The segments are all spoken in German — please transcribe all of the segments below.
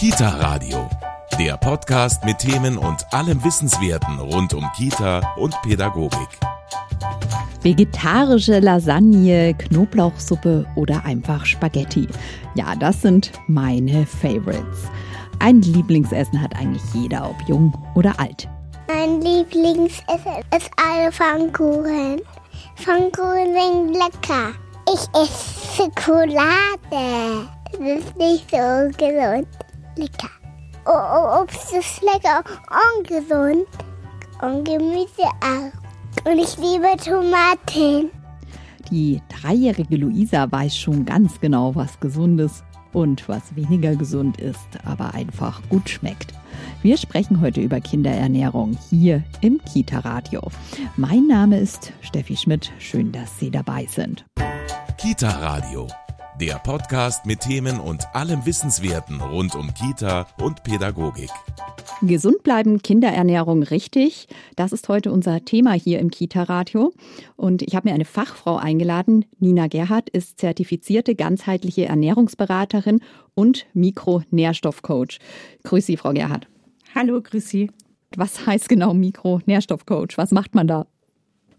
Kita Radio, der Podcast mit Themen und allem Wissenswerten rund um Kita und Pädagogik. Vegetarische Lasagne, Knoblauchsuppe oder einfach Spaghetti. Ja, das sind meine Favorites. Ein Lieblingsessen hat eigentlich jeder, ob jung oder alt. Mein Lieblingsessen ist alle Pfannkuchen. Pfannkuchen sind lecker. Ich esse Schokolade. Das ist nicht so gesund. Lecker. Oh, oh, Obst ist lecker und gesund. Und Gemüse auch. Und ich liebe Tomaten. Die dreijährige Luisa weiß schon ganz genau, was gesundes und was weniger gesund ist, aber einfach gut schmeckt. Wir sprechen heute über Kinderernährung hier im Kita-Radio. Mein Name ist Steffi Schmidt. Schön, dass Sie dabei sind. Kita Radio, der Podcast mit Themen und allem Wissenswerten rund um Kita und Pädagogik. Gesund bleiben, Kinderernährung richtig. Das ist heute unser Thema hier im Kita-Radio. Und ich habe mir eine Fachfrau eingeladen. Nina Gerhardt ist zertifizierte ganzheitliche Ernährungsberaterin und Mikronährstoffcoach. Grüß Sie, Frau Gerhardt. Hallo, grüß Sie. Was heißt genau Mikronährstoffcoach? Was macht man da?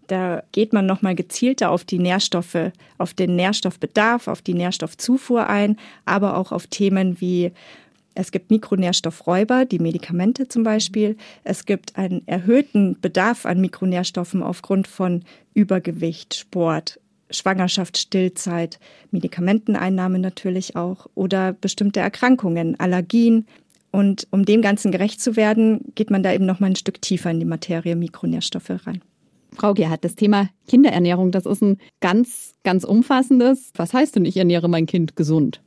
Da geht man nochmal gezielter auf die Nährstoffe, auf den Nährstoffbedarf, auf die Nährstoffzufuhr ein, aber auch auf Themen wie es gibt Mikronährstoffräuber, die Medikamente zum Beispiel. Es gibt einen erhöhten Bedarf an Mikronährstoffen aufgrund von Übergewicht, Sport, Schwangerschaft, Stillzeit, Medikamenteneinnahme natürlich auch oder bestimmte Erkrankungen, Allergien. Und um dem Ganzen gerecht zu werden, geht man da eben noch mal ein Stück tiefer in die Materie Mikronährstoffe rein. Frau Gerhardt, das Thema Kinderernährung, das ist ein ganz, ganz umfassendes. Was heißt denn, ich ernähre mein Kind gesund?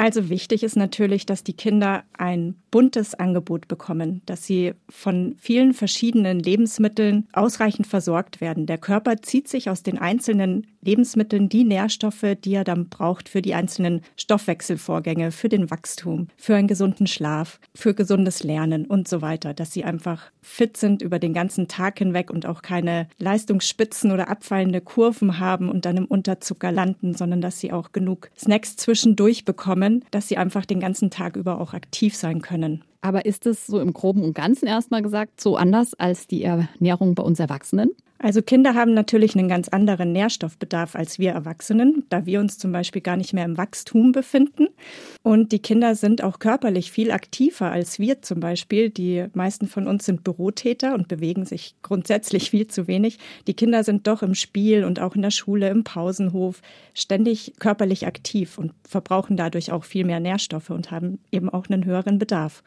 Also wichtig ist natürlich, dass die Kinder ein buntes Angebot bekommen, dass sie von vielen verschiedenen Lebensmitteln ausreichend versorgt werden. Der Körper zieht sich aus den einzelnen Lebensmitteln die Nährstoffe, die er dann braucht für die einzelnen Stoffwechselvorgänge, für den Wachstum, für einen gesunden Schlaf, für gesundes Lernen und so weiter, dass sie einfach fit sind über den ganzen Tag hinweg und auch keine Leistungsspitzen oder abfallende Kurven haben und dann im Unterzucker landen, sondern dass sie auch genug Snacks zwischendurch bekommen, dass sie einfach den ganzen Tag über auch aktiv sein können. Aber ist es so im Groben und Ganzen erstmal gesagt so anders als die Ernährung bei uns Erwachsenen? Also Kinder haben natürlich einen ganz anderen Nährstoffbedarf als wir Erwachsenen, da wir uns zum Beispiel gar nicht mehr im Wachstum befinden. Und die Kinder sind auch körperlich viel aktiver als wir zum Beispiel. Die meisten von uns sind Bürotäter und bewegen sich grundsätzlich viel zu wenig. Die Kinder sind doch im Spiel und auch in der Schule, im Pausenhof ständig körperlich aktiv und verbrauchen dadurch auch viel mehr Nährstoffe und haben eben auch einen höheren Bedarf.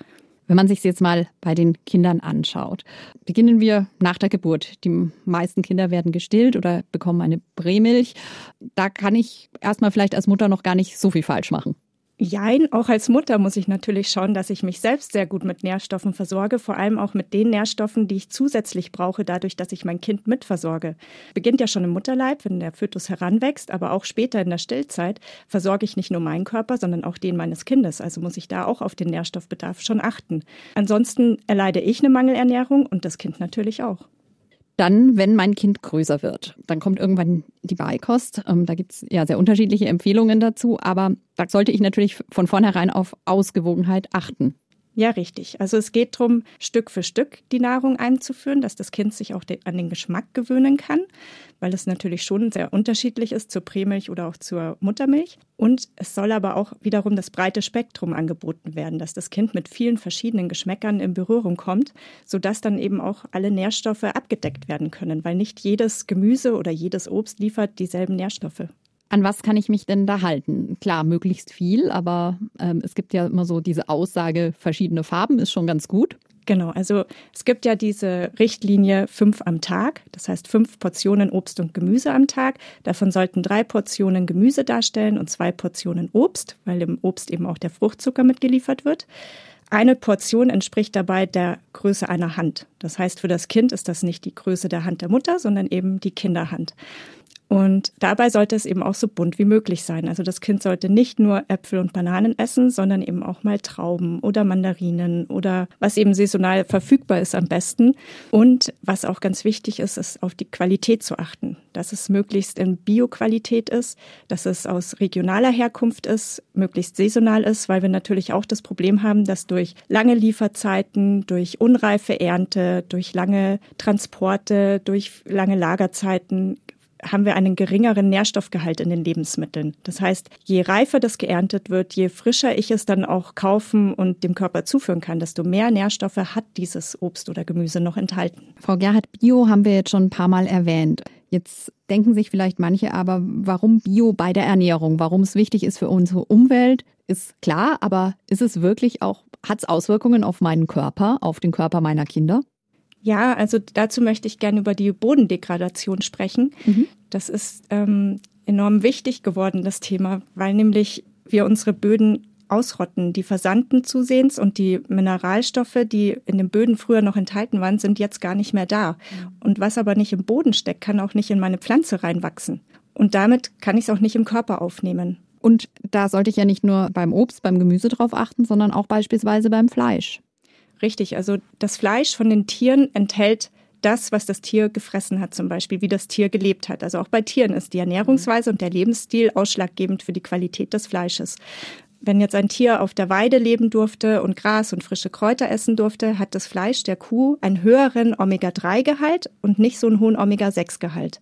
Wenn man sich jetzt mal bei den Kindern anschaut, beginnen wir nach der Geburt. Die meisten Kinder werden gestillt oder bekommen eine Prämilch. Da kann ich erstmal vielleicht als Mutter noch gar nicht so viel falsch machen. Jein, auch als Mutter muss ich natürlich schauen, dass ich mich selbst sehr gut mit Nährstoffen versorge, vor allem auch mit den Nährstoffen, die ich zusätzlich brauche, dadurch, dass ich mein Kind mitversorge. Beginnt ja schon im Mutterleib, wenn der Fötus heranwächst, aber auch später in der Stillzeit versorge ich nicht nur meinen Körper, sondern auch den meines Kindes. Also muss ich da auch auf den Nährstoffbedarf schon achten. Ansonsten erleide ich eine Mangelernährung und das Kind natürlich auch. Dann, wenn mein Kind größer wird, dann kommt irgendwann die Beikost. Ähm, da gibt es ja sehr unterschiedliche Empfehlungen dazu, aber da sollte ich natürlich von vornherein auf Ausgewogenheit achten. Ja, richtig. Also es geht darum, Stück für Stück die Nahrung einzuführen, dass das Kind sich auch an den Geschmack gewöhnen kann, weil es natürlich schon sehr unterschiedlich ist zur Prämilch oder auch zur Muttermilch. Und es soll aber auch wiederum das breite Spektrum angeboten werden, dass das Kind mit vielen verschiedenen Geschmäckern in Berührung kommt, sodass dann eben auch alle Nährstoffe abgedeckt werden können, weil nicht jedes Gemüse oder jedes Obst liefert dieselben Nährstoffe. An was kann ich mich denn da halten? Klar, möglichst viel, aber ähm, es gibt ja immer so diese Aussage, verschiedene Farben ist schon ganz gut. Genau, also es gibt ja diese Richtlinie fünf am Tag, das heißt fünf Portionen Obst und Gemüse am Tag. Davon sollten drei Portionen Gemüse darstellen und zwei Portionen Obst, weil im Obst eben auch der Fruchtzucker mitgeliefert wird. Eine Portion entspricht dabei der Größe einer Hand. Das heißt, für das Kind ist das nicht die Größe der Hand der Mutter, sondern eben die Kinderhand. Und dabei sollte es eben auch so bunt wie möglich sein. Also das Kind sollte nicht nur Äpfel und Bananen essen, sondern eben auch mal Trauben oder Mandarinen oder was eben saisonal verfügbar ist am besten. Und was auch ganz wichtig ist, ist auf die Qualität zu achten. Dass es möglichst in Bioqualität ist, dass es aus regionaler Herkunft ist, möglichst saisonal ist, weil wir natürlich auch das Problem haben, dass durch lange Lieferzeiten, durch unreife Ernte, durch lange Transporte, durch lange Lagerzeiten haben wir einen geringeren Nährstoffgehalt in den Lebensmitteln. Das heißt, je reifer das geerntet wird, je frischer ich es dann auch kaufen und dem Körper zuführen kann, desto mehr Nährstoffe hat dieses Obst oder Gemüse noch enthalten. Frau Gerhard, Bio haben wir jetzt schon ein paar Mal erwähnt. Jetzt denken sich vielleicht manche aber, warum Bio bei der Ernährung? Warum es wichtig ist für unsere Umwelt, ist klar, aber ist es wirklich auch, hat es Auswirkungen auf meinen Körper, auf den Körper meiner Kinder? Ja, also dazu möchte ich gerne über die Bodendegradation sprechen. Mhm. Das ist ähm, enorm wichtig geworden, das Thema, weil nämlich wir unsere Böden ausrotten. Die versandten zusehends und die Mineralstoffe, die in den Böden früher noch enthalten waren, sind jetzt gar nicht mehr da. Mhm. Und was aber nicht im Boden steckt, kann auch nicht in meine Pflanze reinwachsen. Und damit kann ich es auch nicht im Körper aufnehmen. Und da sollte ich ja nicht nur beim Obst, beim Gemüse drauf achten, sondern auch beispielsweise beim Fleisch. Richtig, also das Fleisch von den Tieren enthält das, was das Tier gefressen hat, zum Beispiel, wie das Tier gelebt hat. Also auch bei Tieren ist die Ernährungsweise und der Lebensstil ausschlaggebend für die Qualität des Fleisches. Wenn jetzt ein Tier auf der Weide leben durfte und Gras und frische Kräuter essen durfte, hat das Fleisch der Kuh einen höheren Omega-3-Gehalt und nicht so einen hohen Omega-6-Gehalt.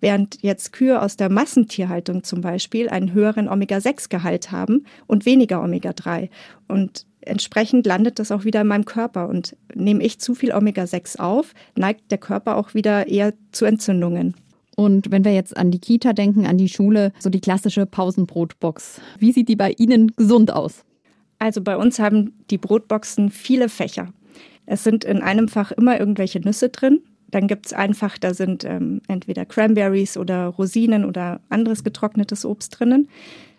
Während jetzt Kühe aus der Massentierhaltung zum Beispiel einen höheren Omega-6-Gehalt haben und weniger Omega-3. Und entsprechend landet das auch wieder in meinem Körper. Und nehme ich zu viel Omega-6 auf, neigt der Körper auch wieder eher zu Entzündungen. Und wenn wir jetzt an die Kita denken, an die Schule, so die klassische Pausenbrotbox, wie sieht die bei Ihnen gesund aus? Also bei uns haben die Brotboxen viele Fächer. Es sind in einem Fach immer irgendwelche Nüsse drin. Dann gibt es ein Fach, da sind ähm, entweder Cranberries oder Rosinen oder anderes getrocknetes Obst drinnen.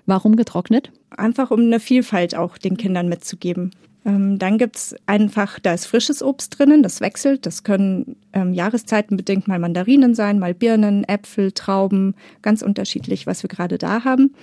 Warum getrocknet? Einfach um eine Vielfalt auch den Kindern mitzugeben. Ähm, dann gibt's einfach, da ist frisches Obst drinnen, das wechselt. Das können ähm, jahreszeitenbedingt mal Mandarinen sein, mal Birnen, Äpfel, Trauben, ganz unterschiedlich, was wir gerade da haben.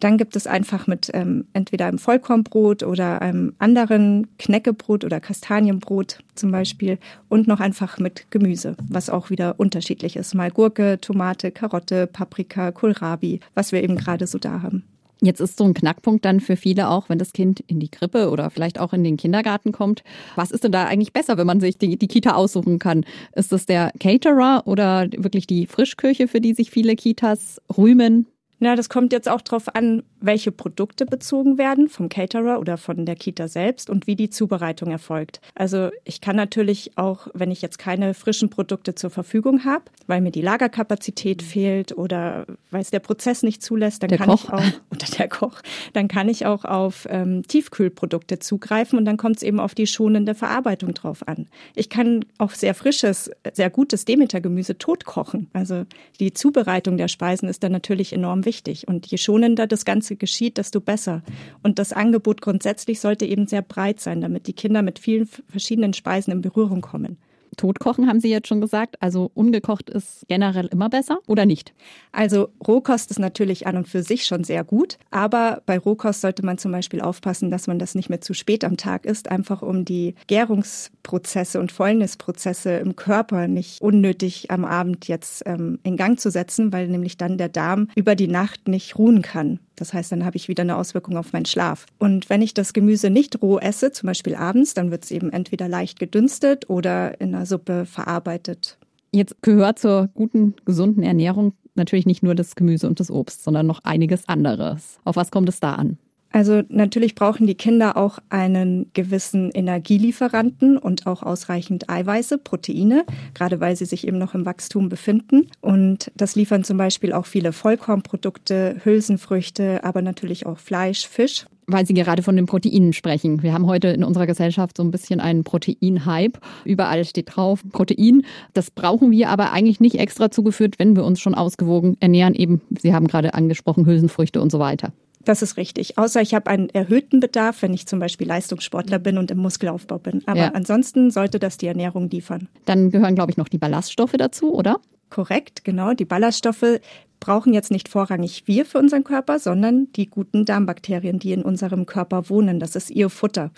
Dann gibt es einfach mit ähm, entweder einem Vollkornbrot oder einem anderen Knäckebrot oder Kastanienbrot zum Beispiel und noch einfach mit Gemüse, was auch wieder unterschiedlich ist. Mal Gurke, Tomate, Karotte, Paprika, Kohlrabi, was wir eben gerade so da haben. Jetzt ist so ein Knackpunkt dann für viele auch, wenn das Kind in die Krippe oder vielleicht auch in den Kindergarten kommt. Was ist denn da eigentlich besser, wenn man sich die, die Kita aussuchen kann? Ist es der Caterer oder wirklich die Frischküche, für die sich viele Kitas rühmen? Na, das kommt jetzt auch darauf an, welche Produkte bezogen werden vom Caterer oder von der Kita selbst und wie die Zubereitung erfolgt. Also ich kann natürlich auch, wenn ich jetzt keine frischen Produkte zur Verfügung habe, weil mir die Lagerkapazität fehlt oder weil es der Prozess nicht zulässt, dann der kann Koch. ich auch oder der Koch, dann kann ich auch auf ähm, Tiefkühlprodukte zugreifen und dann kommt es eben auf die schonende Verarbeitung drauf an. Ich kann auch sehr frisches, sehr gutes Demeter-Gemüse totkochen. Also die Zubereitung der Speisen ist dann natürlich enorm wichtig. Und je schonender das Ganze geschieht, desto besser. Und das Angebot grundsätzlich sollte eben sehr breit sein, damit die Kinder mit vielen verschiedenen Speisen in Berührung kommen. Totkochen haben Sie jetzt schon gesagt. Also ungekocht ist generell immer besser oder nicht? Also Rohkost ist natürlich an und für sich schon sehr gut, aber bei Rohkost sollte man zum Beispiel aufpassen, dass man das nicht mehr zu spät am Tag isst, einfach um die Gärungsprozesse und Fäulnisprozesse im Körper nicht unnötig am Abend jetzt ähm, in Gang zu setzen, weil nämlich dann der Darm über die Nacht nicht ruhen kann. Das heißt, dann habe ich wieder eine Auswirkung auf meinen Schlaf. Und wenn ich das Gemüse nicht roh esse, zum Beispiel abends, dann wird es eben entweder leicht gedünstet oder in einer Suppe verarbeitet. Jetzt gehört zur guten, gesunden Ernährung natürlich nicht nur das Gemüse und das Obst, sondern noch einiges anderes. Auf was kommt es da an? Also natürlich brauchen die Kinder auch einen gewissen Energielieferanten und auch ausreichend Eiweiße, Proteine, gerade weil sie sich eben noch im Wachstum befinden. Und das liefern zum Beispiel auch viele Vollkornprodukte, Hülsenfrüchte, aber natürlich auch Fleisch, Fisch weil Sie gerade von den Proteinen sprechen. Wir haben heute in unserer Gesellschaft so ein bisschen einen Protein-Hype. Überall steht drauf Protein. Das brauchen wir aber eigentlich nicht extra zugeführt, wenn wir uns schon ausgewogen ernähren. Eben, Sie haben gerade angesprochen, Hülsenfrüchte und so weiter. Das ist richtig. Außer ich habe einen erhöhten Bedarf, wenn ich zum Beispiel Leistungssportler bin und im Muskelaufbau bin. Aber ja. ansonsten sollte das die Ernährung liefern. Dann gehören, glaube ich, noch die Ballaststoffe dazu, oder? Korrekt, genau. Die Ballaststoffe brauchen jetzt nicht vorrangig wir für unseren Körper, sondern die guten Darmbakterien, die in unserem Körper wohnen. Das ist ihr Futter.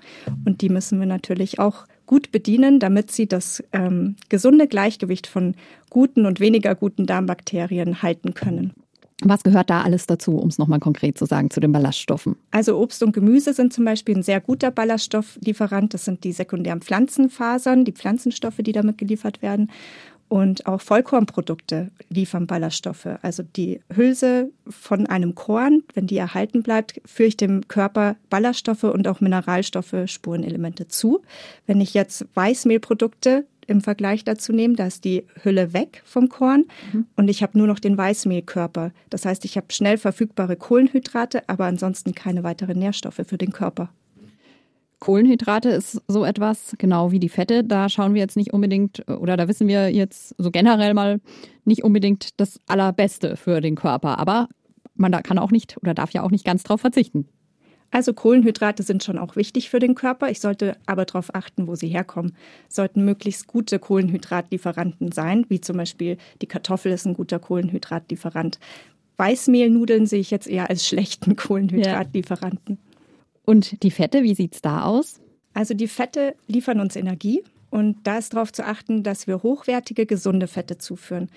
Und die müssen wir natürlich auch gut bedienen, damit sie das ähm, gesunde Gleichgewicht von guten und weniger guten Darmbakterien halten können. Was gehört da alles dazu, um es nochmal konkret zu sagen, zu den Ballaststoffen? Also Obst und Gemüse sind zum Beispiel ein sehr guter Ballaststofflieferant. Das sind die sekundären Pflanzenfasern, die Pflanzenstoffe, die damit geliefert werden. Und auch Vollkornprodukte liefern Ballaststoffe. Also die Hülse von einem Korn, wenn die erhalten bleibt, führe ich dem Körper Ballaststoffe und auch Mineralstoffe, Spurenelemente zu. Wenn ich jetzt Weißmehlprodukte im Vergleich dazu nehme, da ist die Hülle weg vom Korn mhm. und ich habe nur noch den Weißmehlkörper. Das heißt, ich habe schnell verfügbare Kohlenhydrate, aber ansonsten keine weiteren Nährstoffe für den Körper. Kohlenhydrate ist so etwas, genau wie die Fette. Da schauen wir jetzt nicht unbedingt, oder da wissen wir jetzt so generell mal nicht unbedingt das Allerbeste für den Körper. Aber man da kann auch nicht oder darf ja auch nicht ganz drauf verzichten. Also Kohlenhydrate sind schon auch wichtig für den Körper. Ich sollte aber darauf achten, wo sie herkommen. Sollten möglichst gute Kohlenhydratlieferanten sein, wie zum Beispiel die Kartoffel ist ein guter Kohlenhydratlieferant. Weißmehlnudeln sehe ich jetzt eher als schlechten Kohlenhydratlieferanten. Ja. Und die Fette, wie sieht es da aus? Also die Fette liefern uns Energie. Und da ist darauf zu achten, dass wir hochwertige, gesunde Fette zuführen.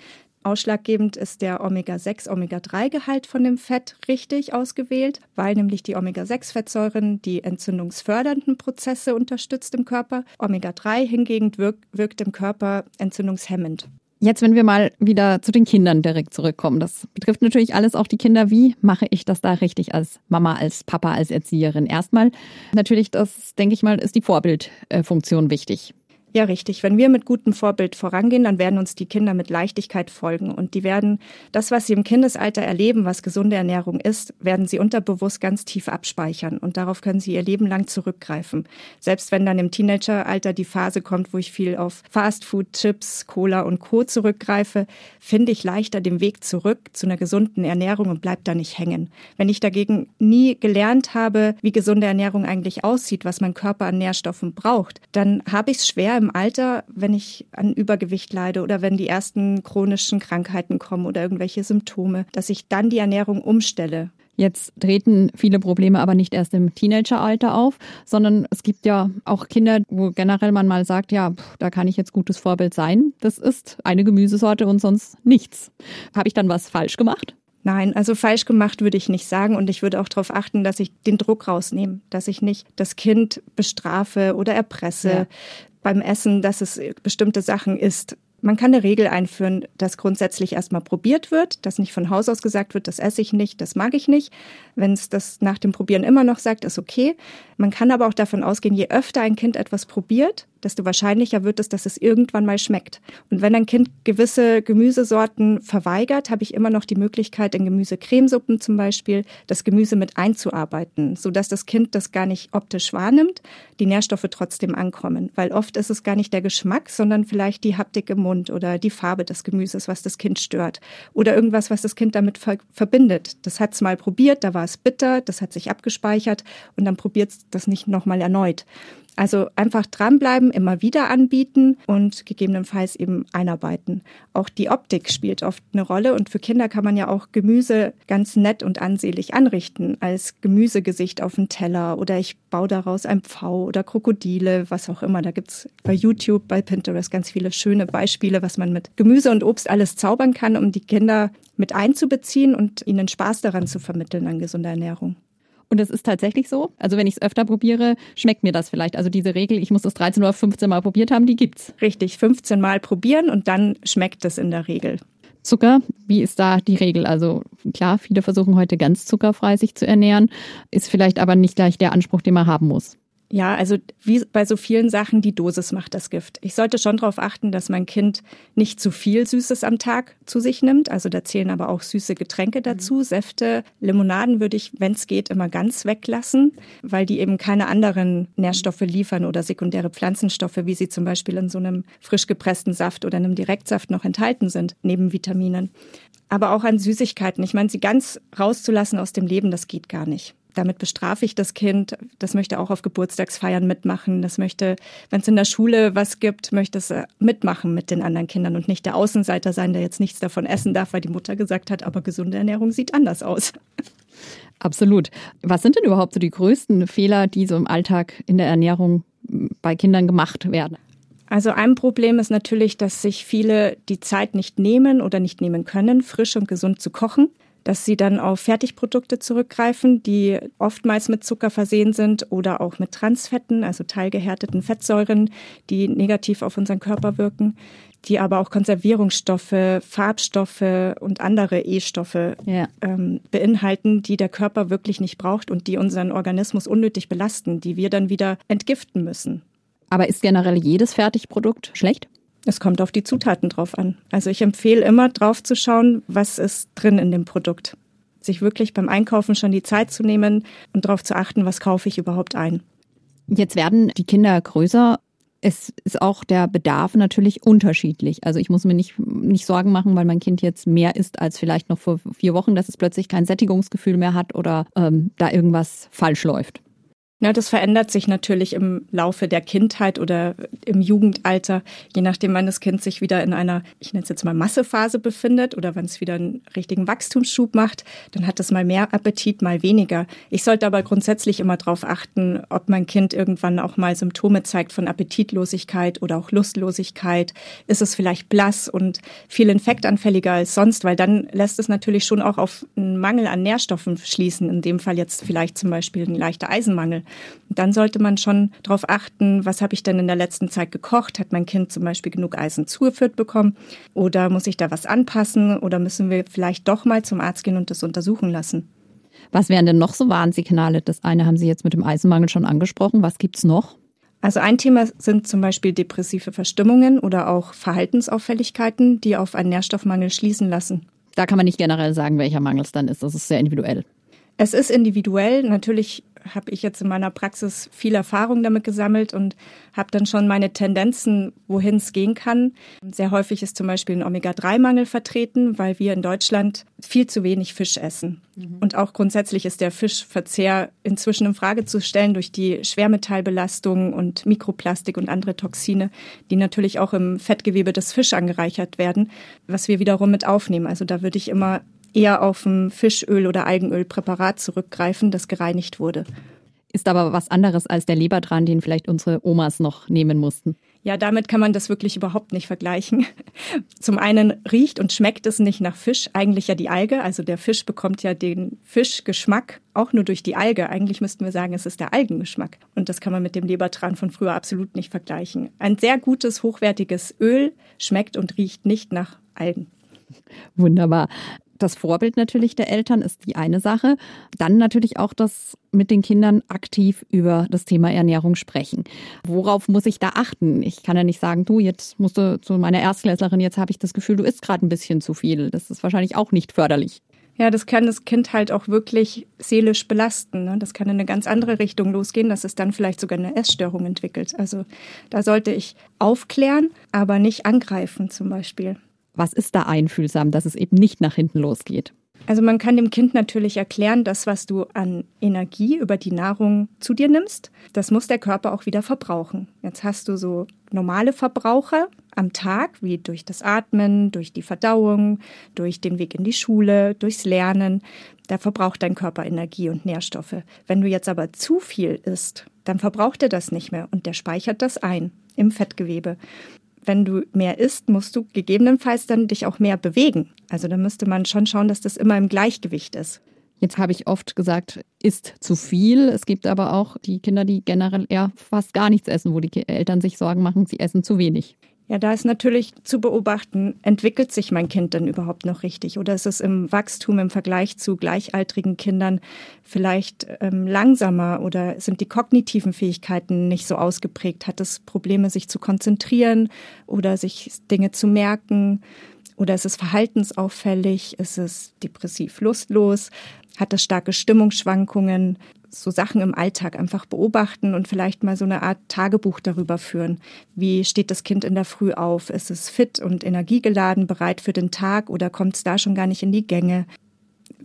Ausschlaggebend ist der Omega-6, Omega-3-Gehalt von dem Fett richtig ausgewählt, weil nämlich die Omega-6-Fettsäuren die entzündungsfördernden Prozesse unterstützt im Körper. Omega-3 hingegen wirkt, wirkt im Körper entzündungshemmend. Jetzt, wenn wir mal wieder zu den Kindern direkt zurückkommen, das betrifft natürlich alles auch die Kinder. Wie mache ich das da richtig als Mama, als Papa, als Erzieherin? Erstmal natürlich, das denke ich mal, ist die Vorbildfunktion wichtig. Ja, richtig. Wenn wir mit gutem Vorbild vorangehen, dann werden uns die Kinder mit Leichtigkeit folgen und die werden das, was sie im Kindesalter erleben, was gesunde Ernährung ist, werden sie unterbewusst ganz tief abspeichern und darauf können sie ihr Leben lang zurückgreifen. Selbst wenn dann im Teenageralter die Phase kommt, wo ich viel auf Fastfood, Chips, Cola und Co zurückgreife, finde ich leichter den Weg zurück zu einer gesunden Ernährung und bleib da nicht hängen. Wenn ich dagegen nie gelernt habe, wie gesunde Ernährung eigentlich aussieht, was mein Körper an Nährstoffen braucht, dann habe ich es schwer im Alter, wenn ich an Übergewicht leide oder wenn die ersten chronischen Krankheiten kommen oder irgendwelche Symptome, dass ich dann die Ernährung umstelle. Jetzt treten viele Probleme aber nicht erst im Teenageralter auf, sondern es gibt ja auch Kinder, wo generell man mal sagt, ja, da kann ich jetzt gutes Vorbild sein. Das ist eine Gemüsesorte und sonst nichts. Habe ich dann was falsch gemacht? Nein, also falsch gemacht würde ich nicht sagen und ich würde auch darauf achten, dass ich den Druck rausnehme, dass ich nicht das Kind bestrafe oder erpresse ja. beim Essen, dass es bestimmte Sachen isst. Man kann eine Regel einführen, dass grundsätzlich erstmal probiert wird, dass nicht von Haus aus gesagt wird, das esse ich nicht, das mag ich nicht. Wenn es das nach dem Probieren immer noch sagt, ist okay. Man kann aber auch davon ausgehen, je öfter ein Kind etwas probiert, desto wahrscheinlicher wird es, dass es irgendwann mal schmeckt. Und wenn ein Kind gewisse Gemüsesorten verweigert, habe ich immer noch die Möglichkeit, in Gemüsecremesuppen zum Beispiel das Gemüse mit einzuarbeiten, sodass das Kind das gar nicht optisch wahrnimmt, die Nährstoffe trotzdem ankommen. Weil oft ist es gar nicht der Geschmack, sondern vielleicht die Haptik im Mund oder die Farbe des Gemüses, was das Kind stört. Oder irgendwas, was das Kind damit ver verbindet. Das hat es mal probiert, da war es bitter, das hat sich abgespeichert und dann probiert es das nicht nochmal erneut. Also einfach dranbleiben, immer wieder anbieten und gegebenenfalls eben einarbeiten. Auch die Optik spielt oft eine Rolle und für Kinder kann man ja auch Gemüse ganz nett und ansehlich anrichten, als Gemüsegesicht auf dem Teller oder ich baue daraus ein Pfau oder Krokodile, was auch immer. Da gibt's bei YouTube, bei Pinterest ganz viele schöne Beispiele, was man mit Gemüse und Obst alles zaubern kann, um die Kinder mit einzubeziehen und ihnen Spaß daran zu vermitteln an gesunder Ernährung. Und es ist tatsächlich so. Also wenn ich es öfter probiere, schmeckt mir das vielleicht. Also diese Regel, ich muss es 13 oder 15 Mal probiert haben, die gibt's. Richtig, 15 Mal probieren und dann schmeckt es in der Regel. Zucker, wie ist da die Regel? Also klar, viele versuchen heute ganz zuckerfrei sich zu ernähren, ist vielleicht aber nicht gleich der Anspruch, den man haben muss. Ja, also wie bei so vielen Sachen, die Dosis macht das Gift. Ich sollte schon darauf achten, dass mein Kind nicht zu viel Süßes am Tag zu sich nimmt. Also da zählen aber auch süße Getränke mhm. dazu. Mhm. Säfte, Limonaden würde ich, wenn es geht, immer ganz weglassen, weil die eben keine anderen Nährstoffe liefern oder sekundäre Pflanzenstoffe, wie sie zum Beispiel in so einem frisch gepressten Saft oder einem Direktsaft noch enthalten sind, neben Vitaminen. Aber auch an Süßigkeiten. Ich meine, sie ganz rauszulassen aus dem Leben, das geht gar nicht. Damit bestrafe ich das Kind. Das möchte auch auf Geburtstagsfeiern mitmachen. Das möchte, wenn es in der Schule was gibt, möchte es äh, mitmachen mit den anderen Kindern und nicht der Außenseiter sein, der jetzt nichts davon essen darf, weil die Mutter gesagt hat, aber gesunde Ernährung sieht anders aus. Absolut. Was sind denn überhaupt so die größten Fehler, die so im Alltag in der Ernährung bei Kindern gemacht werden? Also ein Problem ist natürlich, dass sich viele die Zeit nicht nehmen oder nicht nehmen können, frisch und gesund zu kochen dass sie dann auf Fertigprodukte zurückgreifen, die oftmals mit Zucker versehen sind oder auch mit Transfetten, also teilgehärteten Fettsäuren, die negativ auf unseren Körper wirken, die aber auch Konservierungsstoffe, Farbstoffe und andere E-Stoffe ja. ähm, beinhalten, die der Körper wirklich nicht braucht und die unseren Organismus unnötig belasten, die wir dann wieder entgiften müssen. Aber ist generell jedes Fertigprodukt schlecht? Es kommt auf die Zutaten drauf an. Also ich empfehle immer drauf zu schauen, was ist drin in dem Produkt. Sich wirklich beim Einkaufen schon die Zeit zu nehmen und darauf zu achten, was kaufe ich überhaupt ein. Jetzt werden die Kinder größer. Es ist auch der Bedarf natürlich unterschiedlich. Also ich muss mir nicht, nicht Sorgen machen, weil mein Kind jetzt mehr isst als vielleicht noch vor vier Wochen, dass es plötzlich kein Sättigungsgefühl mehr hat oder ähm, da irgendwas falsch läuft. Ja, das verändert sich natürlich im Laufe der Kindheit oder im Jugendalter, je nachdem, wann das Kind sich wieder in einer, ich nenne es jetzt mal Massephase befindet oder wann es wieder einen richtigen Wachstumsschub macht, dann hat es mal mehr Appetit, mal weniger. Ich sollte aber grundsätzlich immer darauf achten, ob mein Kind irgendwann auch mal Symptome zeigt von Appetitlosigkeit oder auch Lustlosigkeit. Ist es vielleicht blass und viel infektanfälliger als sonst, weil dann lässt es natürlich schon auch auf einen Mangel an Nährstoffen schließen. In dem Fall jetzt vielleicht zum Beispiel ein leichter Eisenmangel. Dann sollte man schon darauf achten, was habe ich denn in der letzten Zeit gekocht? Hat mein Kind zum Beispiel genug Eisen zugeführt bekommen? Oder muss ich da was anpassen? Oder müssen wir vielleicht doch mal zum Arzt gehen und das untersuchen lassen? Was wären denn noch so Warnsignale? Das eine haben Sie jetzt mit dem Eisenmangel schon angesprochen. Was gibt es noch? Also ein Thema sind zum Beispiel depressive Verstimmungen oder auch Verhaltensauffälligkeiten, die auf einen Nährstoffmangel schließen lassen. Da kann man nicht generell sagen, welcher Mangel es dann ist. Das ist sehr individuell. Es ist individuell. Natürlich habe ich jetzt in meiner Praxis viel Erfahrung damit gesammelt und habe dann schon meine Tendenzen, wohin es gehen kann. Sehr häufig ist zum Beispiel ein Omega-3-Mangel vertreten, weil wir in Deutschland viel zu wenig Fisch essen. Mhm. Und auch grundsätzlich ist der Fischverzehr inzwischen in Frage zu stellen durch die Schwermetallbelastung und Mikroplastik und andere Toxine, die natürlich auch im Fettgewebe des Fisch angereichert werden, was wir wiederum mit aufnehmen. Also da würde ich immer eher auf ein Fischöl- oder Algenölpräparat zurückgreifen, das gereinigt wurde. Ist aber was anderes als der Lebertran, den vielleicht unsere Omas noch nehmen mussten. Ja, damit kann man das wirklich überhaupt nicht vergleichen. Zum einen riecht und schmeckt es nicht nach Fisch, eigentlich ja die Alge. Also der Fisch bekommt ja den Fischgeschmack auch nur durch die Alge. Eigentlich müssten wir sagen, es ist der Algengeschmack. Und das kann man mit dem Lebertran von früher absolut nicht vergleichen. Ein sehr gutes, hochwertiges Öl schmeckt und riecht nicht nach Algen. Wunderbar das Vorbild natürlich der Eltern ist die eine Sache. Dann natürlich auch das mit den Kindern aktiv über das Thema Ernährung sprechen. Worauf muss ich da achten? Ich kann ja nicht sagen, du, jetzt musst du zu meiner Erstklässlerin, jetzt habe ich das Gefühl, du isst gerade ein bisschen zu viel. Das ist wahrscheinlich auch nicht förderlich. Ja, das kann das Kind halt auch wirklich seelisch belasten. Ne? Das kann in eine ganz andere Richtung losgehen, dass es dann vielleicht sogar eine Essstörung entwickelt. Also da sollte ich aufklären, aber nicht angreifen zum Beispiel. Was ist da einfühlsam, dass es eben nicht nach hinten losgeht? Also man kann dem Kind natürlich erklären, das, was du an Energie über die Nahrung zu dir nimmst, das muss der Körper auch wieder verbrauchen. Jetzt hast du so normale Verbraucher am Tag, wie durch das Atmen, durch die Verdauung, durch den Weg in die Schule, durchs Lernen. Da verbraucht dein Körper Energie und Nährstoffe. Wenn du jetzt aber zu viel isst, dann verbraucht er das nicht mehr und der speichert das ein im Fettgewebe wenn du mehr isst, musst du gegebenenfalls dann dich auch mehr bewegen. Also da müsste man schon schauen, dass das immer im Gleichgewicht ist. Jetzt habe ich oft gesagt, isst zu viel. Es gibt aber auch die Kinder, die generell eher fast gar nichts essen, wo die Eltern sich Sorgen machen, sie essen zu wenig. Ja, da ist natürlich zu beobachten, entwickelt sich mein Kind denn überhaupt noch richtig? Oder ist es im Wachstum im Vergleich zu gleichaltrigen Kindern vielleicht ähm, langsamer oder sind die kognitiven Fähigkeiten nicht so ausgeprägt? Hat es Probleme, sich zu konzentrieren oder sich Dinge zu merken? Oder ist es verhaltensauffällig? Ist es depressiv lustlos? Hat es starke Stimmungsschwankungen? So Sachen im Alltag einfach beobachten und vielleicht mal so eine Art Tagebuch darüber führen. Wie steht das Kind in der Früh auf? Ist es fit und energiegeladen, bereit für den Tag oder kommt es da schon gar nicht in die Gänge?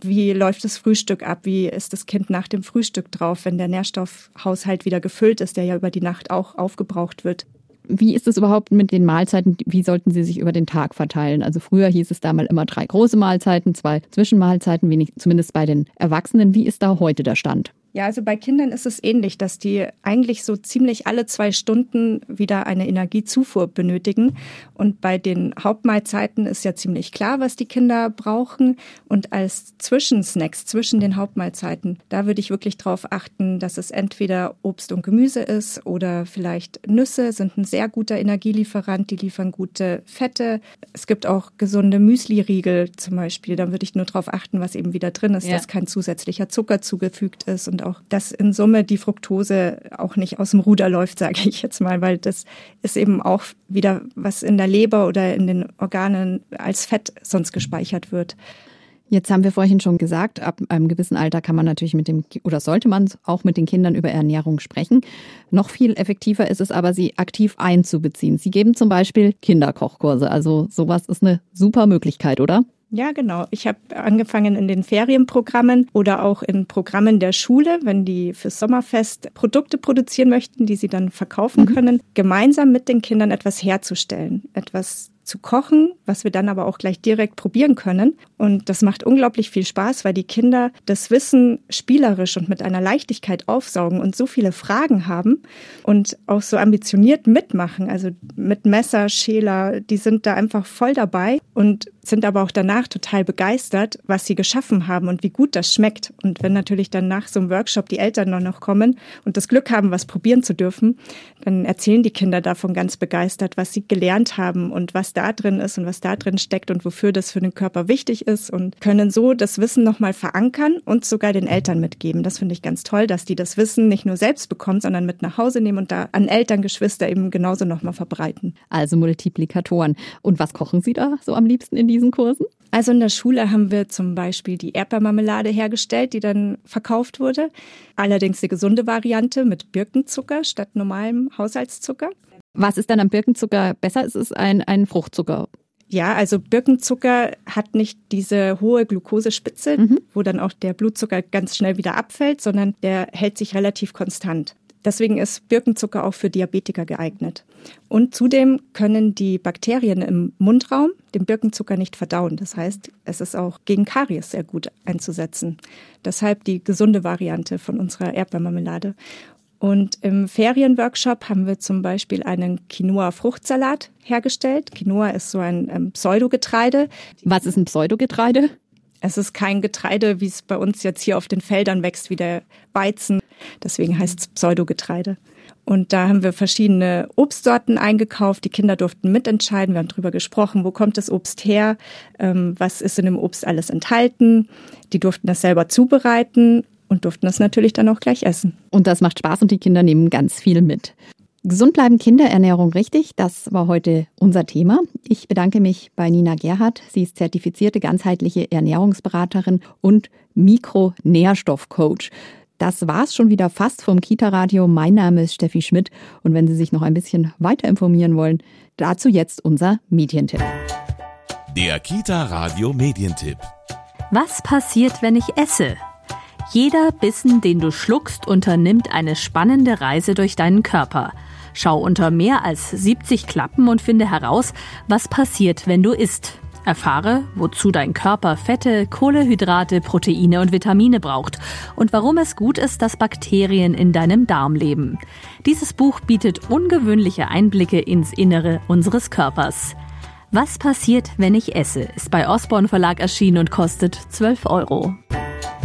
wie läuft das Frühstück ab, wie ist das Kind nach dem Frühstück drauf, wenn der Nährstoffhaushalt wieder gefüllt ist, der ja über die Nacht auch aufgebraucht wird. Wie ist es überhaupt mit den Mahlzeiten? Wie sollten sie sich über den Tag verteilen? Also früher hieß es da mal immer drei große Mahlzeiten, zwei Zwischenmahlzeiten, wenig, zumindest bei den Erwachsenen. Wie ist da heute der Stand? Ja, also bei Kindern ist es ähnlich, dass die eigentlich so ziemlich alle zwei Stunden wieder eine Energiezufuhr benötigen. Und bei den Hauptmahlzeiten ist ja ziemlich klar, was die Kinder brauchen. Und als Zwischensnacks zwischen den Hauptmahlzeiten, da würde ich wirklich darauf achten, dass es entweder Obst und Gemüse ist oder vielleicht Nüsse sind ein sehr guter Energielieferant. Die liefern gute Fette. Es gibt auch gesunde Müsli-Riegel zum Beispiel. Da würde ich nur darauf achten, was eben wieder drin ist, ja. dass kein zusätzlicher Zucker zugefügt ist und auch, dass in Summe die Fructose auch nicht aus dem Ruder läuft, sage ich jetzt mal, weil das ist eben auch wieder, was in der Leber oder in den Organen als Fett sonst gespeichert wird. Jetzt haben wir vorhin schon gesagt, ab einem gewissen Alter kann man natürlich mit dem oder sollte man auch mit den Kindern über Ernährung sprechen. Noch viel effektiver ist es aber, sie aktiv einzubeziehen. Sie geben zum Beispiel Kinderkochkurse. Also sowas ist eine super Möglichkeit, oder? Ja, genau. Ich habe angefangen in den Ferienprogrammen oder auch in Programmen der Schule, wenn die fürs Sommerfest Produkte produzieren möchten, die sie dann verkaufen mhm. können, gemeinsam mit den Kindern etwas herzustellen, etwas zu kochen, was wir dann aber auch gleich direkt probieren können. Und das macht unglaublich viel Spaß, weil die Kinder das Wissen spielerisch und mit einer Leichtigkeit aufsaugen und so viele Fragen haben und auch so ambitioniert mitmachen. Also mit Messer, Schäler, die sind da einfach voll dabei und sind aber auch danach total begeistert, was sie geschaffen haben und wie gut das schmeckt. Und wenn natürlich dann nach so einem Workshop die Eltern noch kommen und das Glück haben, was probieren zu dürfen, dann erzählen die Kinder davon ganz begeistert, was sie gelernt haben und was da drin ist und was da drin steckt und wofür das für den Körper wichtig ist und können so das Wissen nochmal verankern und sogar den Eltern mitgeben. Das finde ich ganz toll, dass die das Wissen nicht nur selbst bekommen, sondern mit nach Hause nehmen und da an Eltern, Geschwister eben genauso nochmal verbreiten. Also Multiplikatoren. Und was kochen Sie da so am liebsten in die diesen Kursen? Also in der Schule haben wir zum Beispiel die Erdbeermarmelade hergestellt, die dann verkauft wurde. Allerdings die gesunde Variante mit Birkenzucker statt normalem Haushaltszucker. Was ist dann am Birkenzucker besser? Es ist ein, ein Fruchtzucker. Ja, also Birkenzucker hat nicht diese hohe Glukosespitze, mhm. wo dann auch der Blutzucker ganz schnell wieder abfällt, sondern der hält sich relativ konstant. Deswegen ist Birkenzucker auch für Diabetiker geeignet. Und zudem können die Bakterien im Mundraum den Birkenzucker nicht verdauen. Das heißt, es ist auch gegen Karies sehr gut einzusetzen. Deshalb die gesunde Variante von unserer Erdbeermarmelade. Und im Ferienworkshop haben wir zum Beispiel einen Quinoa-Fruchtsalat hergestellt. Quinoa ist so ein ähm, Pseudogetreide. Was ist ein Pseudogetreide? Es ist kein Getreide, wie es bei uns jetzt hier auf den Feldern wächst, wie der Weizen. Deswegen heißt es Pseudogetreide. Und da haben wir verschiedene Obstsorten eingekauft. Die Kinder durften mitentscheiden. Wir haben darüber gesprochen, wo kommt das Obst her, ähm, was ist in dem Obst alles enthalten. Die durften das selber zubereiten und durften das natürlich dann auch gleich essen. Und das macht Spaß und die Kinder nehmen ganz viel mit. Gesund bleiben Kinderernährung richtig, das war heute unser Thema. Ich bedanke mich bei Nina Gerhardt. Sie ist zertifizierte ganzheitliche Ernährungsberaterin und Mikronährstoffcoach. Das war's schon wieder fast vom Kita-Radio. Mein Name ist Steffi Schmidt und wenn Sie sich noch ein bisschen weiter informieren wollen, dazu jetzt unser Medientipp. Der Kita-Radio Medientipp. Was passiert, wenn ich esse? Jeder Bissen, den du schluckst, unternimmt eine spannende Reise durch deinen Körper. Schau unter mehr als 70 Klappen und finde heraus, was passiert, wenn du isst. Erfahre, wozu dein Körper Fette, Kohlehydrate, Proteine und Vitamine braucht und warum es gut ist, dass Bakterien in deinem Darm leben. Dieses Buch bietet ungewöhnliche Einblicke ins Innere unseres Körpers. Was passiert, wenn ich esse, ist bei Osborne Verlag erschienen und kostet 12 Euro.